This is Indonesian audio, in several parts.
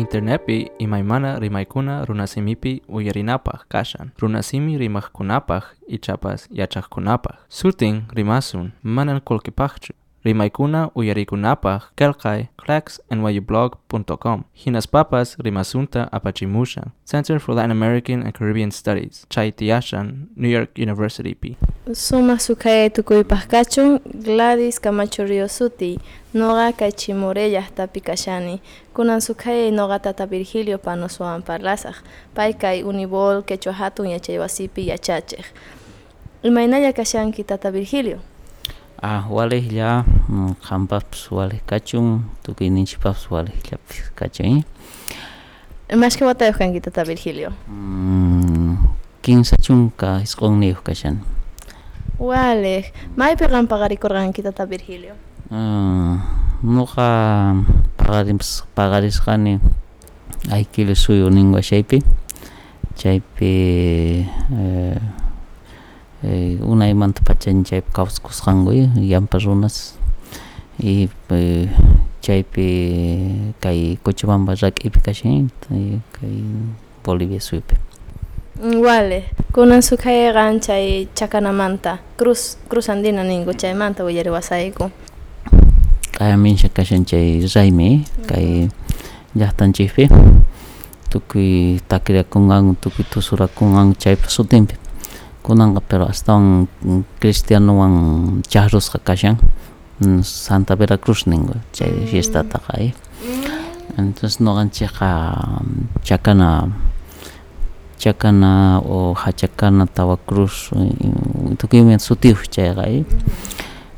Internepi imaymana rimaykuna runasimipi uyarinapaj kashan. Runasimi rimajkunapaj ichapas yachajkunapaj. Sutin rimasun manan Rimaikuna uyarikunapaj kelkai clax nyublog.com. Hinas papas rimasunta apachimusha. Center for Latin American and Caribbean Studies. Chaitiashan, New York University P. Suma sukae tukuipajkachun Gladys Camacho Riosuti. Noga kachimorellas tapikashani. Kunan sukae noga tata Virgilio panosuan parlasaj. Paikai unibol quechuajatun yachaywasipi yachachej. Imainaya kashanki tata Virgilio. Ah, walejlla qampapas walej kachun tukuyninchikpapas walejllapas kachan. Mashka watayuq kanki tata Virgilio? Mm, kinsa chunka isqunniyoq kashan. Walej, maypiqan paqarikurqanki tata Virgilio? Nuqa paqaris paqarisqani aykilu suyu nin washaypi chaypi eh, unaymanta pachani chaypi kawsakusqankuy llampa runas y eh, chaypi kay Cochabamba rak'ipi kashan kay Bolivia suyupi Wale, kunan sukhayqa chay chakanamanta cruz cruz andina ninku chaymanta willariwasayku kayaminsha kashan chay raymi kay llaqtanchikpi tukuy takiriakungan tukuy tusurakungan chaypa sutinpi kunanqa pero astawan cristianuwan charrusqa kashan Santa Veracruz ninku chay fiestataqa ay entonces nuqanchikqa chakana chakana o hachakana tawa cruz tukuymi sutiyuq chayqa ay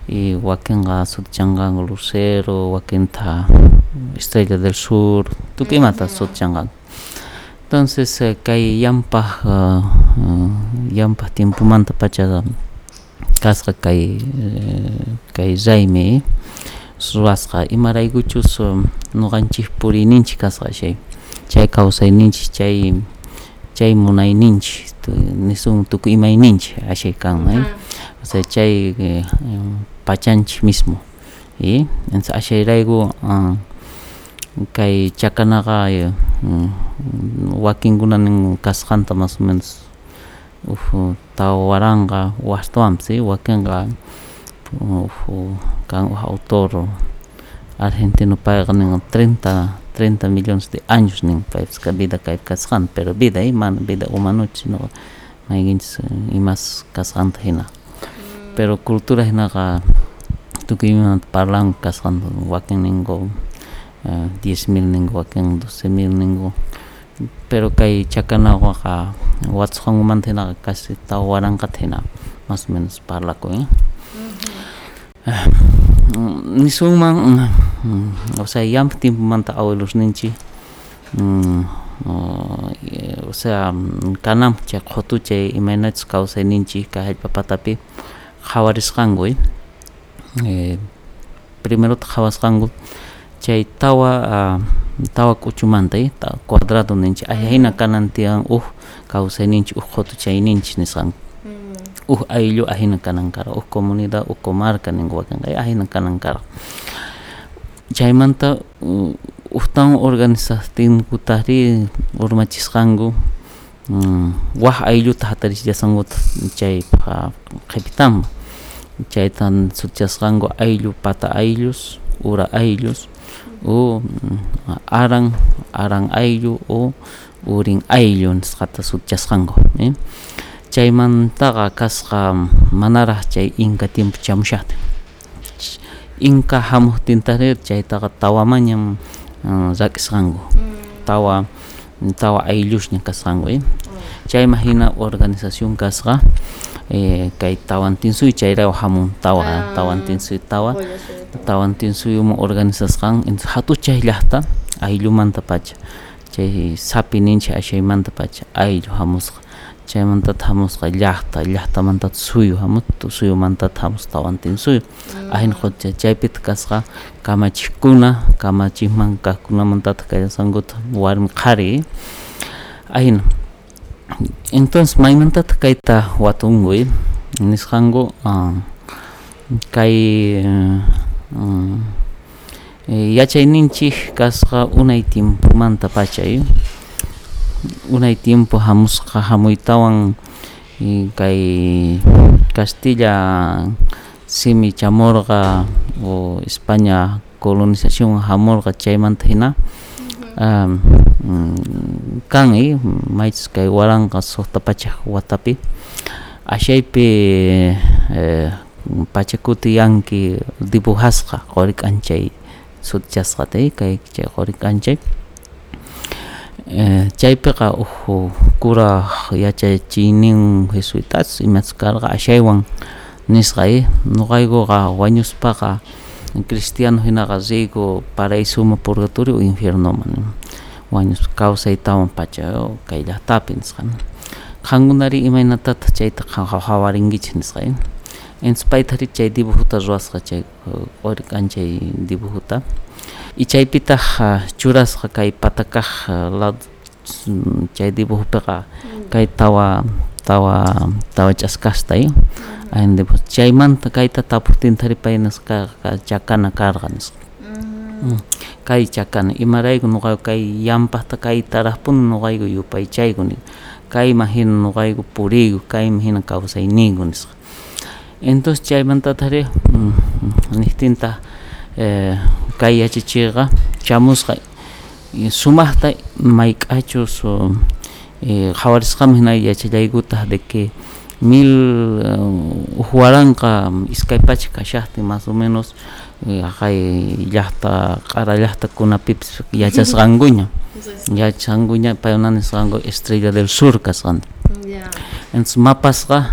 y wakinqa sutchanqan lucero wakinta estrella del sur tukuymanta sutchanqan entonces kay llampaq llampaq tiempumanta pacha kasqa kay kay raymi ruwasqa imaraykuchus nuqanchik puriyninchik kasqa shay chay. Kawsayninchik chay chay munayninchik nisun tukuy imayninchik ashay kan o sea chay pachanchik mismo. Y entonces ashayrayku kay chakanaqa wakinkunanin kasqanta más o menos uj tawaranqa wastawanpas ¿sí? wakinqa uj kan uj autor argentino payqa nin 30 30 millones de años nin paypas vida kaypi kasqanta pero vida mana vida humanuchi sino maykinchik imas kasqanta hina. Pero cultura hinaqa tukuymanta parlan kasqanta wakin ninku uh, 10 mil ninku wakin 12 mil ninku pero kay chakanawqa watsqankumanta hinaqa casi tawaranqata hina más o menos parlakuy eh? uh, nisunman o sea llampa tiempomanta abuelos ninchik um, o sea kanan chay qhatu chay imaynachus kawsayninchik kay hallp'a patapi qhawarisqankuy eh, primerota qhawasqanku chay tawa uh, tawa k'uchumanta tawa cuadrado ninchik hina kanan tiyan uj kawsayninchik uj qhatu chayninchik nisqanku uj ayllu ahina kanan karaq uj comunidad uj comarca ninku wakinqa ahina kanan karaq chaymanta ujtawan organizatinkutajri urmachisqanku waj aylluta hatarillasankuta chaypa qhipitanman chaytan sutchasqanku ayllu pata ayllus ura ayllus o aran aran ayllu o urin ayllu nisqata sutchasqanku ¿eh? chaymantaqa kasqa manaraq chay inca tiempo chamushaqtin inca hamuqtintari chaytaqa tawamañan uh, rak'isqanku tawa tawa ayllushña kasqanku eh? chayma hina organización kasqa eh kai tawantin sui chaira hamun tawa tawantin sui tawa tawantin sui um organizasan en hatu chailahta ailuman tapach chay sapinin chay ashayman tapach ailu hamus chay mantat hamus llahta llahta mantat suyu hamut suyu mantat hamus tawantin suyu ahin khot chay pit kasqa kamachikuna kamachikman kakuna mantat kaya sangut warm qari ahin entonces maymantata kayta watunkuy nisqanku uh, kay uh, e, yachayninchik kasqa unay tiempumanta pachay unay tiempo hamusqa hamuytawan y kay Castilla simi chamorqa o España colonización hamurqa chaymanta hina um, kan y maychis kay waranqa suqta pachak watapi. Ashaypi eh, pachakuti yanki dibujasqa qorik anchay sutchasqata kay chay qorik anchay eh, chaypiqa uhu kura yachachiynin jesuitas imas karqa ashaywan nisqa nuqaykuqa wañuspaqa cristiano hinaqa riyku paraisuma purgatorio infiernoman wañus kawsaytawan pacha kay llaqtapi nisqa qankunari imaynatataq chayta hawarinkichik nisqa entonces paytari chay dibujuta ruwasqa chay qori k'anchay dibujuta. Y chaypitaq churasqa kay patakaq lado chay dibujupiqa kay tawa tawa tawa ch'askashta ande pues chaymanta kayta tapuktinthari pay nisqa chakana karqa nisqa kay chakana. Imarayku nuqa kay yampaqta kay taraqpuni nuqayku yupaychayku nin kayman hina nuqayku puriyku kayman hina kawsayniyku nisqa entonces chaymantatari nihtinta eh, kay yachachiqa chamusqa sumaqta mayk'achus eh, hawarisqami hina yachallaykutaq de que mil uh, huaranqa iskaypacha kashaqtin más o menos kay llaqta q'ara llaqtakunapipis yachasqankuña yachasqankuña payuna nisqanku estrella del sur kasqanta entonces mapasqa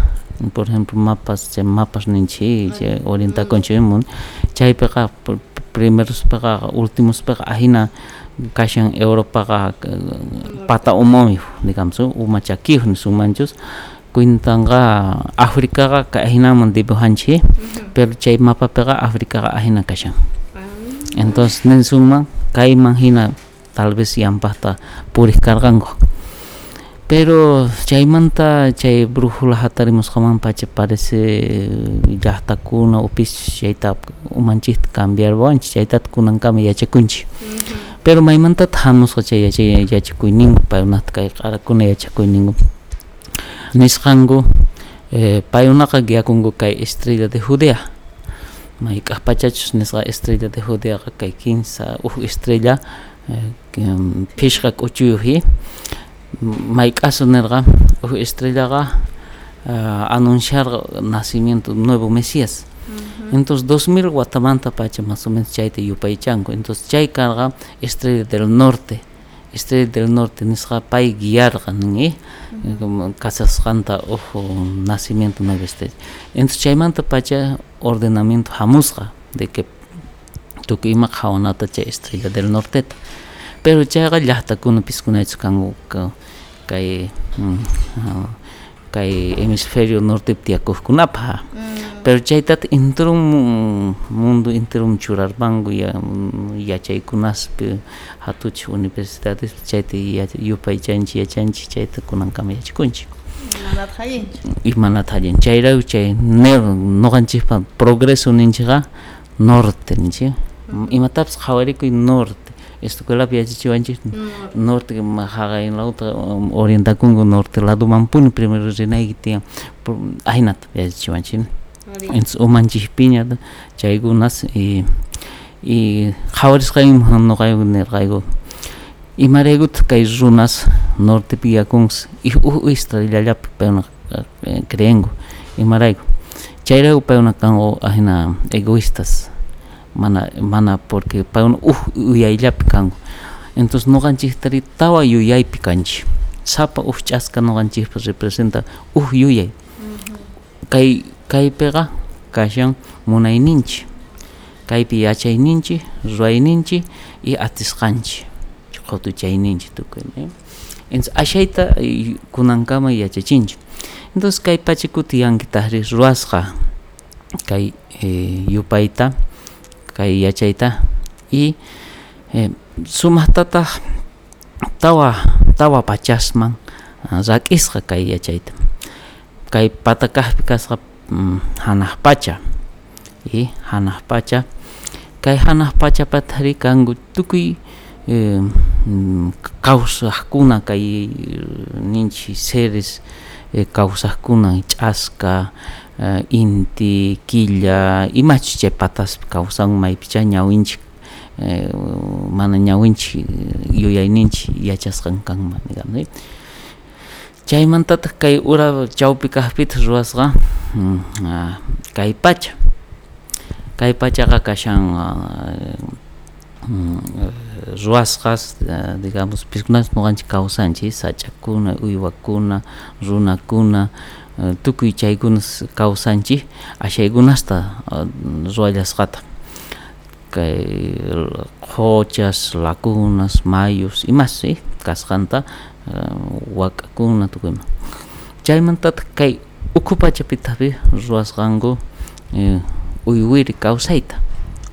por ejemplo mapas chay mapas ninchik chay orientakunchikmun chaypiqa primerospiqa últimospiqa ahina kashan Europaqa pata umami digamos uma chakiyuq nisunmanchus kuintanqa Africaqa kahinaman dibujanchik pero chay mapapiqa Africaqa ahina kashan entonces ninsunman kayman hina tal vez yampaqta puriqkarqanku pero chaymanta chay brújula hatarimusqaman pacha parece llaqtakuna upis chayta umanchikta cambiarwanchik chaytata kunankama yachakunchik pero maymantataq hamusqa chay yachay yachakuyningu paykunata kay q'arakuna yachakuyningu nisqanku eh, payunaqa guiakunku kay estrella de Judea. May k'ajpachachus nisqa estrella de Judea kay quinsa uj estrella eh, phishqa k'uchuyuji may k'asu nirqa uj estrellaqa uh, anunciarqa nacimiento nuevo Mesías entonces 2000 watamanta pacha más o menos chayta yupaychanku entonces chay karqa estrella del norte. Estrella del norte nisqa pay guiarqa nin kasasqanta uj nacimiento nuevo estrella. Entonces chaymanta pacha ordenamiento hamusqa de que tukuy ima qhawanata chay estrella del norteta pero chayqa llaqtakunapis kunaychus kanku kay kay hemisferio norte tiyakujkunapaq pero chaytata interum mundo interum churarpanku ya yachaykunaspi hatuchik universidades chayta yupaychanchik yachanchik chayta kunankama yachakunchik imanata allinchu chayraw chay noqanchikpa progreso ninchikqa norte ninchik. Imatapas qhawarikuy norte escuela viaje chiwanchi mm. norte mahaga en la otra um, orienta kungo norte lado mampun primero rena y te ainat viaje chiwanchi ens o manchi piña chaigo nas y y jaures kaim no kaigo ner kaigo y maregut kai runas norte pia kungs y uh, u istrallalap pero eh, creengo y maraigo. Chairau pero na kango ajena egoístas mana mana porque payuna uj uyayllapi kanku entonces nuqanchiktari tawa yuyaypi kanchik sapa uj ch'aska nuqanchikpa representa uj yuyay. Kay kaypiqa kashan munayninchik kaypi yachayninchik ruwayninchik y atisqanchik qhatuchayninchik tukuy entonces ashayta kunankama yachachinchik entonces kay pachakutiyankitaqri ruwasqa kay eh, yupayta kay yachayta y eh, sumaqtataq tawa tawa pachasman rak'isqa kay yachayta kay patakaqpi kasqa hanaq pacha. Y hanaq pacha. Kay hanaq pachapatari kanku tukuy eh, kawsaqkuna kay ninchi seres eh, kawsaqkuna ch'asqa uh, inti killa imachu chay patas kawsan maypicha ñawinchik eh, mana ñawinchik yuyayninchik yachasqan kanman digamos chaymantataq kay ura chawpi kaqpita ruwasqa mm, uh, kay pacha. Kay pachaqa kashan ruwasqas digamos piskunas nuqanchik kawsanchik sach'akuna uywakuna runakuna tukuy chaykunas kawsanchik ashaykunasta ruwallasqata kay qochas, lakunas, mayus imas sí? Kasqanta wak'akuna tukuyman. Chaymantataq kay ukhu pachapitapi ruwasqanku uywiri kawsayta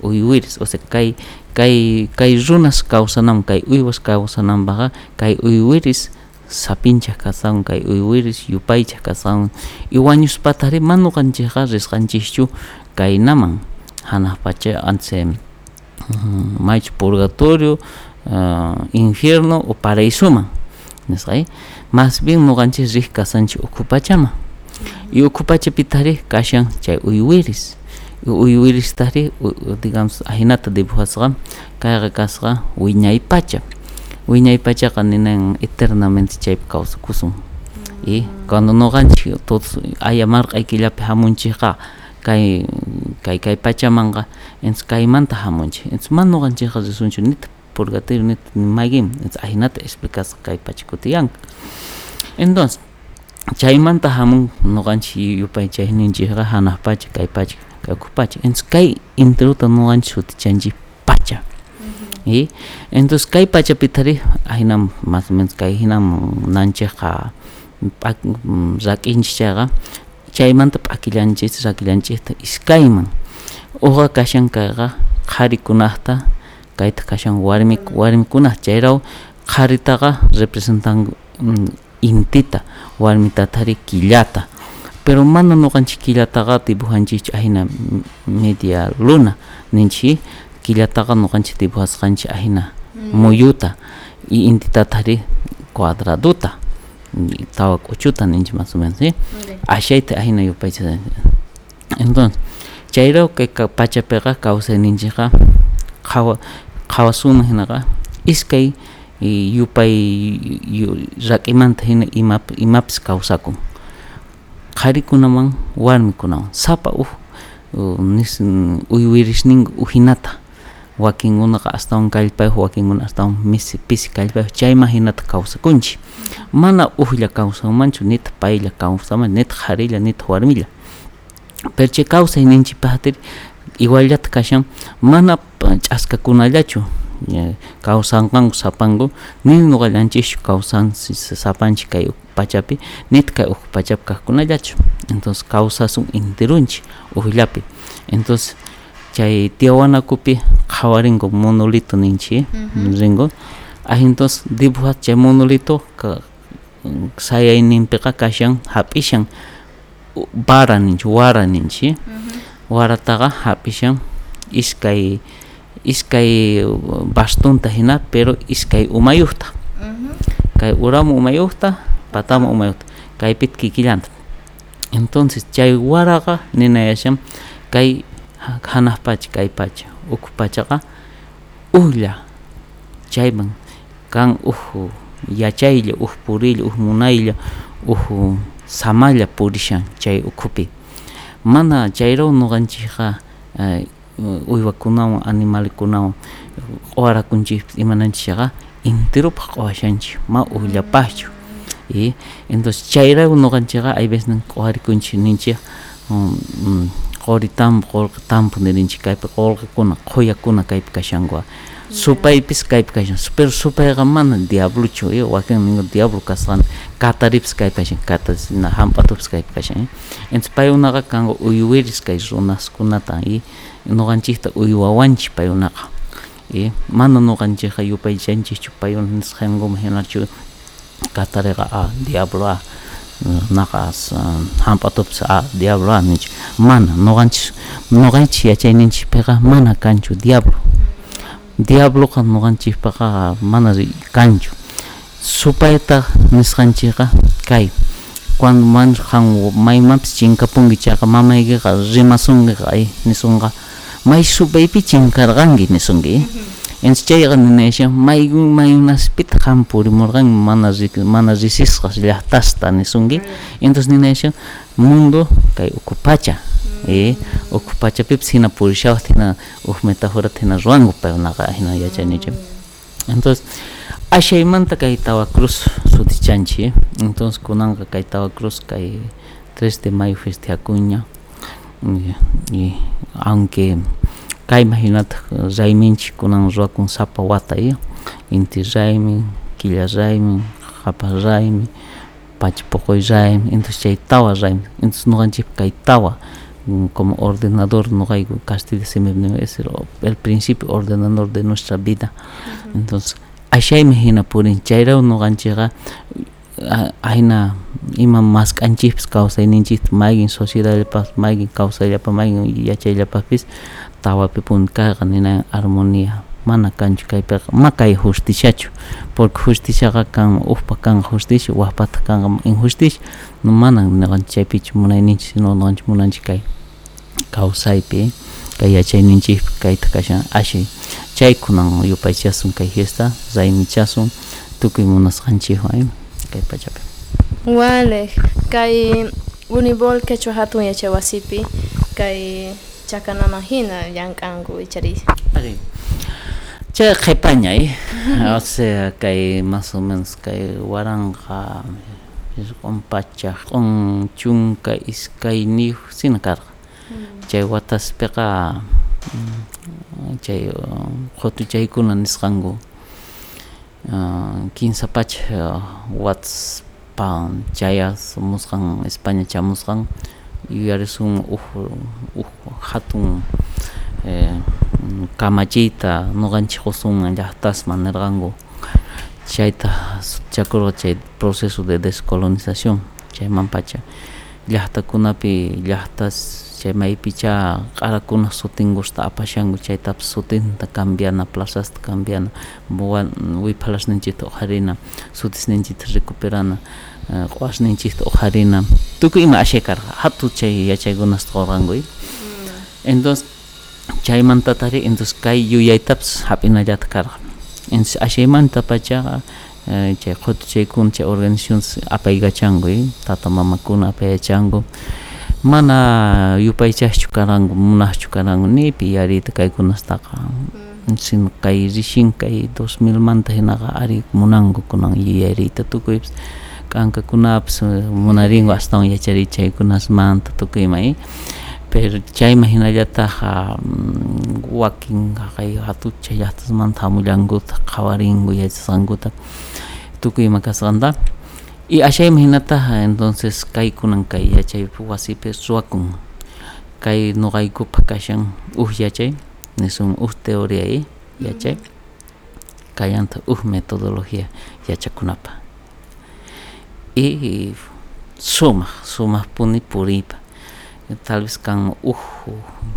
uywiris o sea kay kay kay runas kawsanam kay uywas kawsananpaqa kay uywiris sapinchaq kasan kay uywiris yupaychaq kasan y wañuspatari ma nuqanchikqa risqanchikchu kaynaman hanaq pacha antes maychu purgatorio uh, infierno o paraísoman nisqay más bien nuqanchik riq kasanchik ukhu pachaman y ukhu pachapitari kashan chay uywiris. Uywiristari digamos ahinata dibujasqa kayqa kasqa wiñay pacha wiñay pachaqa ninan eternamente chaypi kawsakusun y cuando nuqanchik todos ayamarqa aykillapi hamunchikqa kay kay kay pachamanqa entonces kaymanta hamunchik entonces man nuqanchikqa risunchu nita purgatorio nita mayqin entonces ahinata explicasqa kay pacha kutiyanqa entonces chaymanta hamun nuqanchik yupay chayninchikqa hanaq pacha kay pacha ocupacha entonces kay introduta nuqanchik shutichanchik pacha y entonces kay pachapitari hinam más o menos kay hinam nanchikqa rak'inchik chayqa chaymanta p'akillanchik rakillanchikta iskayman uqa kashan kayqa qharikunaqta kayta kashan warmi warmikunaq chayraw qharitaqa representan intita warmitatari killata. Pero mana nuqanchik killataqa dibujanchik ahina media luna ninchik killataqa nuqanchik dibujasqanchik ahina. Muyuta y intitatari cuadraduta tawa k'uchuta ninchik más o menos ¿sí? ashayta ahina yupaychik entonces chayraw kay pachapiqa kawsayninchikqa qawa qhawasuna hinaqa iskay yupay rak'imanta hina imap imapis kawsakun. Qharikunaman warmikunawan sapa uj nis uywirishninqa uhinata wakinkunaqa astawan kallpayuq wakinkuna astawan misi pisi kallpayuq chayman hinata kawsakunchik mana ujlla kawsamanchu nita paylla kawsaman nita qharilla nita warmilla pero chay kawsayninchikpaqtiri iguallata kashan mana ch'askakunallachu kawsanqanku sapanku ni nuqallanchikchu kawsan sapanchik kay pachapi nita kay uk pachapi kaqkunallachu entonces kawsasun enterunchik ukllapi entonces chay tiawanakupi qhawarinku monolito ninchik rinku ah entonces dibujas chay monolito sayayninpiqa kashan hap'ishan vara ninchik wara ninchik warataqa hap'ishan iskay iskay bastonta hina pero iskay umayuqta kay uramun umayuqta patamun umayuqta kaypit kikillanta entonces chay waraqa ninayashan kay hanaq pacha kay pacha ukhu pachaqa uqlla chayman kan uj yachaylla uj purilla uj munaylla uj samalla purishan chay ukhupi mana chayraw nuqanchikqa uywakunawan animalkunawan q'uwarakunchik imananchikqa enteropaq q'uwashanchik ma uqllapaqchu y entonces chayraw nuqanchikqa hay veces q'uwarikunchik ninchik qori tampu qoritampa qullqi tampunerinchik kaypi qullqikuna quyakuna kaypi kashankua supaypis kaypi kashan pero supayqa mana diablochu eh, wakin ningún diablo kasqani kataripis kaypi kashan katasina hamp'atupis kaypi kashan eh. entonces pay unaqa kanqa uyuwiris kay runaskunata eh. noqanchikta uyuwawanchik pay unaqa eh. mana noqanchikqa yupaychanchikchu pay unas nisqankuma hinarchu katariqa a diablo a ah. Naqas hamp'atups a diablo a ninchik mana noqanchik noqanchik yachayninchikpiqa mana kanchu diablo. Diabloqa noqanchikpaqa mana kanchu. Supayta nisqanchikqa kay cuando man han maymanpis chinkapunki chaqa mamaykiqa rimasunkiqa ay nisunqa may supaypi chinkarqanki nisunki entonces chayqa ninashan maygun mayunaspita qam purimurqan mana mana risisqa llaqtasta nisunki entonces ninashan mundo kay ukupacha eh ukupachapipis hina purishawaq hina uk metáfora hina ruwanku paykunaqa hina yachaynichik entonces ashaymanta kay tawa cruz sutichanchi entonces kunanqa kay tawa cruz kay 3 de mayo festejakuña y, y aunque kay imaginata rayminchik kunan ruwakun sapa wata ya inti raymi killa raymi qapa raymi pachapuquy raymi entonces chay tawa raymi entonces nuqanchik kay tawa como ordenador nuqayku castilla simipnimi es el principio ordenador de nuestra vida. Entonces ashaymi hina purin chayraw nuqanchikqa hayna ima mask'anchikpis kawsayninchikta mayqin sociedadllapas mayqin kawsayllapa mayqin yachayllapapis tawapi puntayqa nina armonía mana kanchu kaypiqa ma kay justiciachu porque justiciaqa kan uqpa kan justicia waqpata kan injusticia no mana nuqanchik chaypichu munayninchik sino nuqanchik munanchik kay kawsaypi kay yachayninchikpi kayta kashan ashay. Chaykunan yupaychasun kay fiesta raymichasun tukuy munasqanchikwan kay pachapi wale kay unibol quechua hatun yachay wasipi kay chakanaman hina llank'anku ichari. Ari chay qhipañay o sea kay más o menos kay waranqa q'un pachaq q'un chunka iskay niyu sina karqa chay wataspiqa chay qhatuchaykuna nisqanku quinsa pacha wataspa chayamusqan España chamusqan yuyarisun uj uj hatun kamachiyta nuqanchik qusunman llaqtasman nirqanku chayta sutichakurqa chay proceso de descolonización chayman pacha llaqtakunapi llaqtas chay maypicha q'arakuna sutinkusta apashanku chaytapas sutinta cambiana plazasta cambiana wiphalasninchikta uqharina sutisninchikta recuperana q'wasninchikta uqharina tukuy ima ashay karqa hatu chay yachaykunasta qurqankuy entonces chaymantatari entonces kay yuyaytapas hap'inallata karqa entonces ashaymanta pachaqa chay qhatuchaykuna chay organizaciones apaygachanku tata mamakuna apayachanku mana yupaychaqchu karanku munaqchu karanku nipi yariyta kaykunastaqa sino kay rishin kay 2000 manta hinaqa ari munanku kunan yuyariyta tukuypis k'ankakunapas munarinku astawan yachariy chaykunasmanta tukuymay pero chayma hinallataqa wakin kay hatucha llaqtasmanta hamullankuta qhawarinku yachasqankuta tukuyma kasqanta y ashayma hinataqa entonces kaykunan kay yachaypi wasipi ruwakun kay nuqaykupa kashan uj yachay nisun uj teoría yachay kayanta uj metodología yachakunapa y sumaq sumaq puni puriypa tal vez kan uj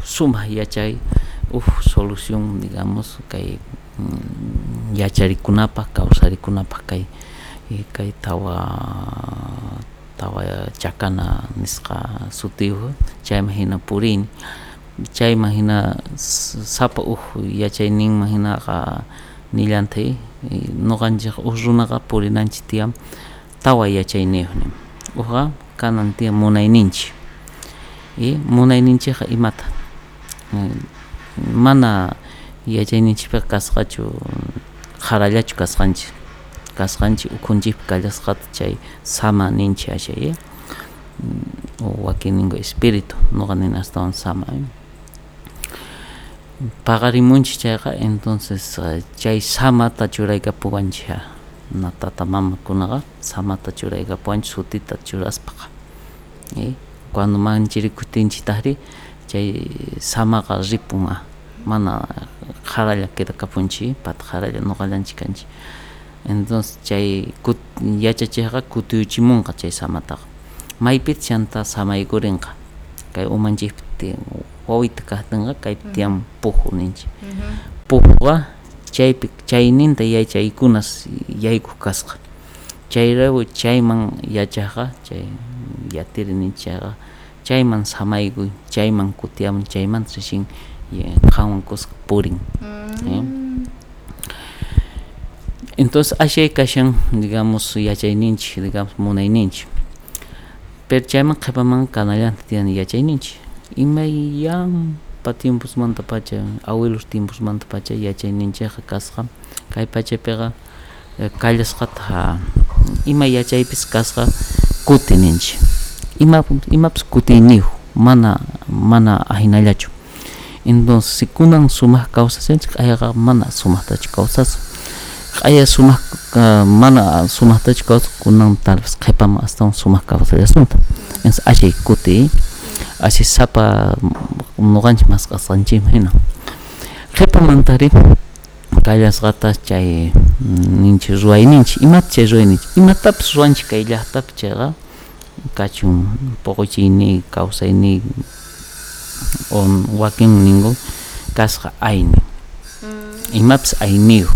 sumaq yachay uj solución digamos kay yacharikunapaq kawsarikunapaq kay kay tawa tawa chakana nisqa sutiyuq chayman hina purini chayman hina sapa uj yachayninman hinaqa nillantay nuqanchik uj runaqa purinanchik tiyam tawa yachayniyuqmi ujqa kanan tiyan munayninchik y munayninchikqa imata. Mana yachayninchikpiqa kasqachu qharallachu kasqanchik kasqanchik ukhunchikpi kallasqata chay sama ninchik ashay o wakin ninku espíritu nuqa nini astawan sama paqarimunchik chayqa entonces chay samata churaykapuwanchik na tata mamakunaqa samata churaykapuwanchik sutita churaspaqa cuando manchirikutinchiktaqri chay samaqa ripun mana qaralla quedakapunchik pata qaralla nuqallanchik kanchik entonces chay kut yachachiqqa kutiyuchimunqa chay samataqa maypit chanta samaykurinqa kay umanchikpi wawita kajtinqa kaypi tiyan puhu ninchik puhuqa chaypi chayninta yachaykunas yaykuq kasqa chayraw chayman yachaqqa chay yatiri ninchayqa chayman samaykuy chayman kutiyamun chaymanta rishin qhawan kusqa purin entonces ashay kashan digamos yachayninchik digamos munayninchik pero chayman qhipaman kanallanta tiyan yachayninchik imayanpa tiempusmanta pacha abuelos tiempusmanta pacha yachayninchikqa kasqa kay pachapiqa kallasqata ima yachaypis kasqa kuti ninchik ima imapas kuti niyuq mana mana ahinallachu entonces si kunan sumaq kawsasinchik ayaqa mana sumaqtachu kawsas q'aya sumaq mana sumaqtachu kawsaq kunan tal vez qhipaman astawan sumaq kawsallasunta entonces ashay kuti ashay sapa nuqanchik masqasqanchikmi hina qhipamantari kallasqata chay ninchik ruwayninchik imata chay ruwayninchik imatapas ruwanchik kay llaqtapi chayqa kachun puquchiyni kawsayni o wakin ningun kasqa ayni imapas ayniyuq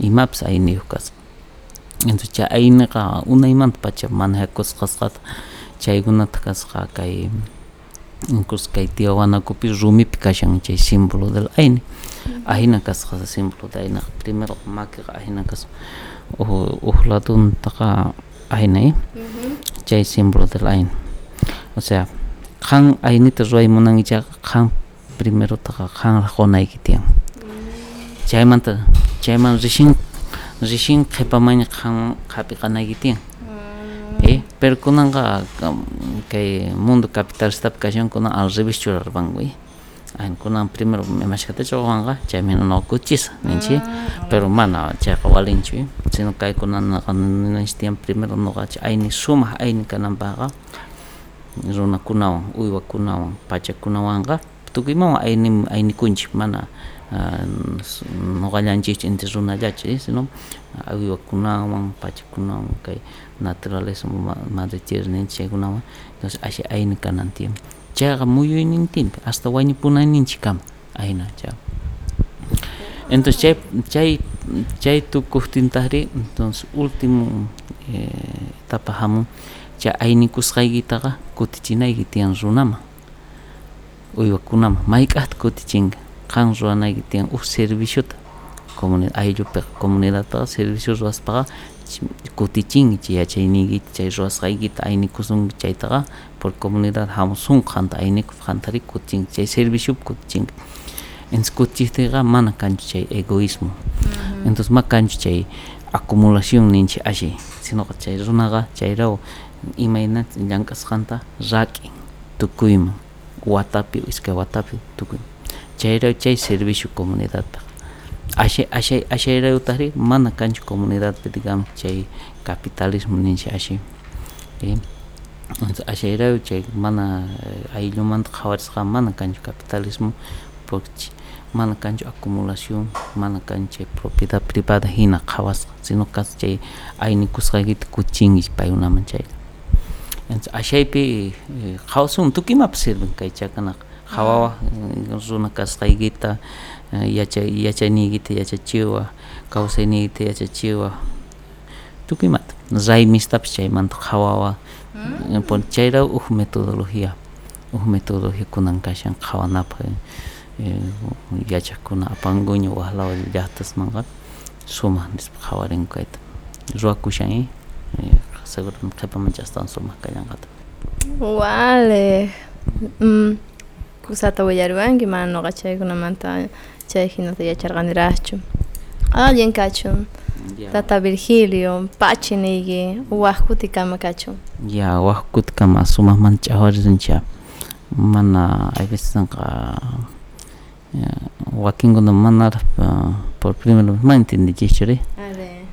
imapas ayniyuq kasqa entonces chay ayniqa unaymanta manejakusqasqata chaykunata kasqa kay incluso kay Tiwanakupi rumipi kashan chay símbolo del ayni ahina kasqa símbolo de ayna primero makiqa ahina kasqa uj laduntaqa ahina chay símbolo del ayna o sea qhan aynita ruwaymunankichaqa qhan primero taqa qhan qonayki tiyan chaymanta chayman rishin rishin qhipamaña qhan qhapi qanayki tiyan eh pero kunanqa kay mundo capitalistapi kashan kunan al revés churarpanku ayn kunan primero imashkata chawaqwanqa chaymi nuna kuchisa ninchik pero mana chayqa walinchu sino kay kunanaqa ninanchik tiyan primero nuqanchik ayni sumaq ayni kananpaqqa runakunawan uywakunawan pachakunawanqa tukuymanwan ayni aynikunchik mana nuqallanchikchu inti runallachu sino uywakunawan pachakunawan kay naturaleza madre tierra ninchik chaykunawan entonces ashay ayni kanan tiyan chayqa muyuynintinpi hasta wañupunayninchikkama ayna chayqa entonces chay chay chay tukuktintajri entonces último etapa hamun chay aynikusqaykitaqa kutichinayki tiyan runaman uywakunaman mayk'aqta kutichinka qan ruwanayki tiyan uj serviciota comunidad ayllupiqa comunidadpaqa servicio ruwaspaqa kutichinki chay yachayniykita chay ruwasqaykita aynikusunki chaytaqa por comunidad hamusunqa qanta aynikuf qantari kutichinki chay serviciopi kutichinki entonces kutichiktiqa mana kanchu chay egoísmo. Entonces ma kanchu chay acumulación ninchik ashay sinoqa chay runaqa chayraw imaynata llank'asqanta rak'in tukuyman watapi iskay watapi tukuyman chayraw chay servicio comunidadpaq ashay ashay ashayraywtaqri mana kanchu comunidadpi digamos chay capitalismo ninchik ashay entonces ashayraw chay mana ayllumanta qhawarisqa mana kanchu capitalismo porque mana kanchu acumulación mana kanchu propiedad privada hina qhawasqa sino kas chay aynikusqaykita kuchinki paykunaman chayqa ashaypi qhawsun tukimapas sirven kay chakanaqa qhawawaq runa kasqaykita yachay yachayniykita yachachiwaq kawsayniykita yachachiwaq tukuymanta raymistapish chaymanta qhawawaq chayraw uj metodología uj metodología kunan kashan qhawanapaq yachaqkuna apankuña waqlaw llaqtasmanqa sumaq nispa qhawarinku kayta ruwakushan seguro qhipamancha astawan sumaq kallanqata vale mm. kusata willariwanki mana nuqa chaykunamanta chay hinata yacharqaniraqchu allin kachun tata Virgilio pachi niyki waq kuti kama kachun ya waq kuti kama sumaqmanta ch'awariruncha mana hay veces nqa wakinkuna manaraq por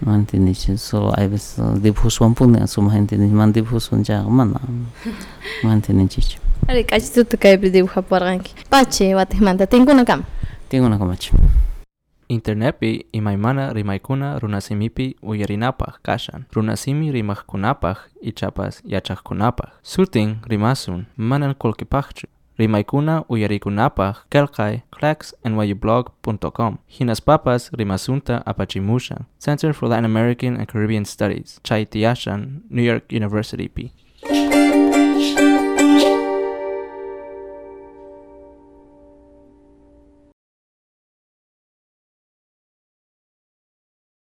primero ma entendichikchuri ma entendichik solo hay veces dibujosuwanpuni sumaq entendichik mana? Dibujosuwanchaqa mana ma entendichikchu ari k'achituta kaypi dibujaparqanki pachi watijmanta tinkuna kama tinkuna kamachi Internepi imaymana rimaykuna runasimipi uyarinapaq kashan. Runasimi rimaqkunapaq ichapas yachaqkunapaq. Sutin rimasun manan qullqipaqchu. Rimaykuna uyarikunapaq kelkay clacksnyublog.com. Hinas papas rimasunta apachimushan. Center for Latin American and Caribbean Studies. Chaitiashan, New York University P.